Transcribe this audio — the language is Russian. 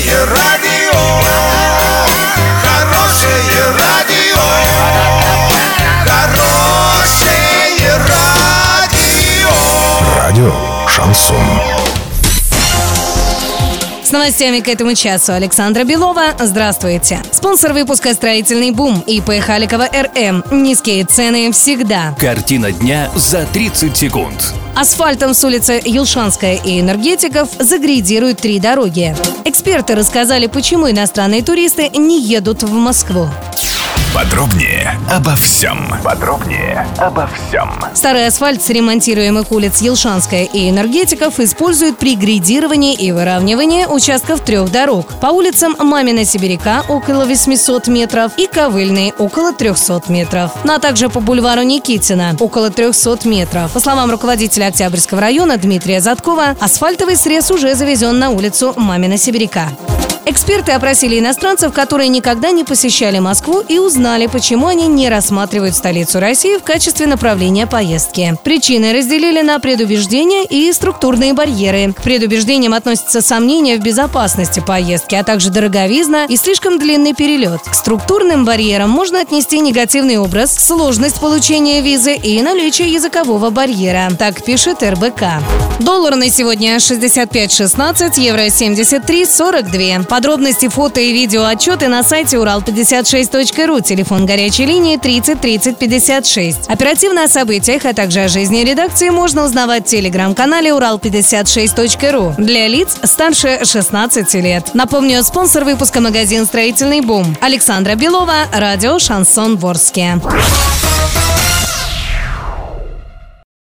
Хорошее радио, хорошее радио, хорошее радио. Радио Шансон. С новостями к этому часу Александра Белова. Здравствуйте. Спонсор выпуска «Строительный бум» ИП Халикова РМ. Низкие цены всегда. Картина дня за 30 секунд. Асфальтом с улицы Елшанская и Энергетиков загрейдируют три дороги. Эксперты рассказали, почему иностранные туристы не едут в Москву. Подробнее обо всем. Подробнее обо всем. Старый асфальт с ремонтируемых улиц Елшанская и Энергетиков используют при грейдировании и выравнивании участков трех дорог. По улицам Мамина Сибиряка около 800 метров и Ковыльной около 300 метров. Ну а также по бульвару Никитина около 300 метров. По словам руководителя Октябрьского района Дмитрия Заткова, асфальтовый срез уже завезен на улицу Мамина Сибиряка. Эксперты опросили иностранцев, которые никогда не посещали Москву и узнали, почему они не рассматривают столицу России в качестве направления поездки. Причины разделили на предубеждения и структурные барьеры. К предубеждениям относятся сомнения в безопасности поездки, а также дороговизна и слишком длинный перелет. К структурным барьерам можно отнести негативный образ, сложность получения визы и наличие языкового барьера. Так пишет РБК. Доллар на сегодня 65.16, евро 73.42. Подробности, фото и видео отчеты на сайте урал56.ру. Телефон горячей линии 30 30 56. Оперативно о событиях, а также о жизни редакции можно узнавать в телеграм-канале урал56.ру для лиц старше 16 лет. Напомню, спонсор выпуска магазин «Строительный бум». Александра Белова, радио «Шансон Ворске».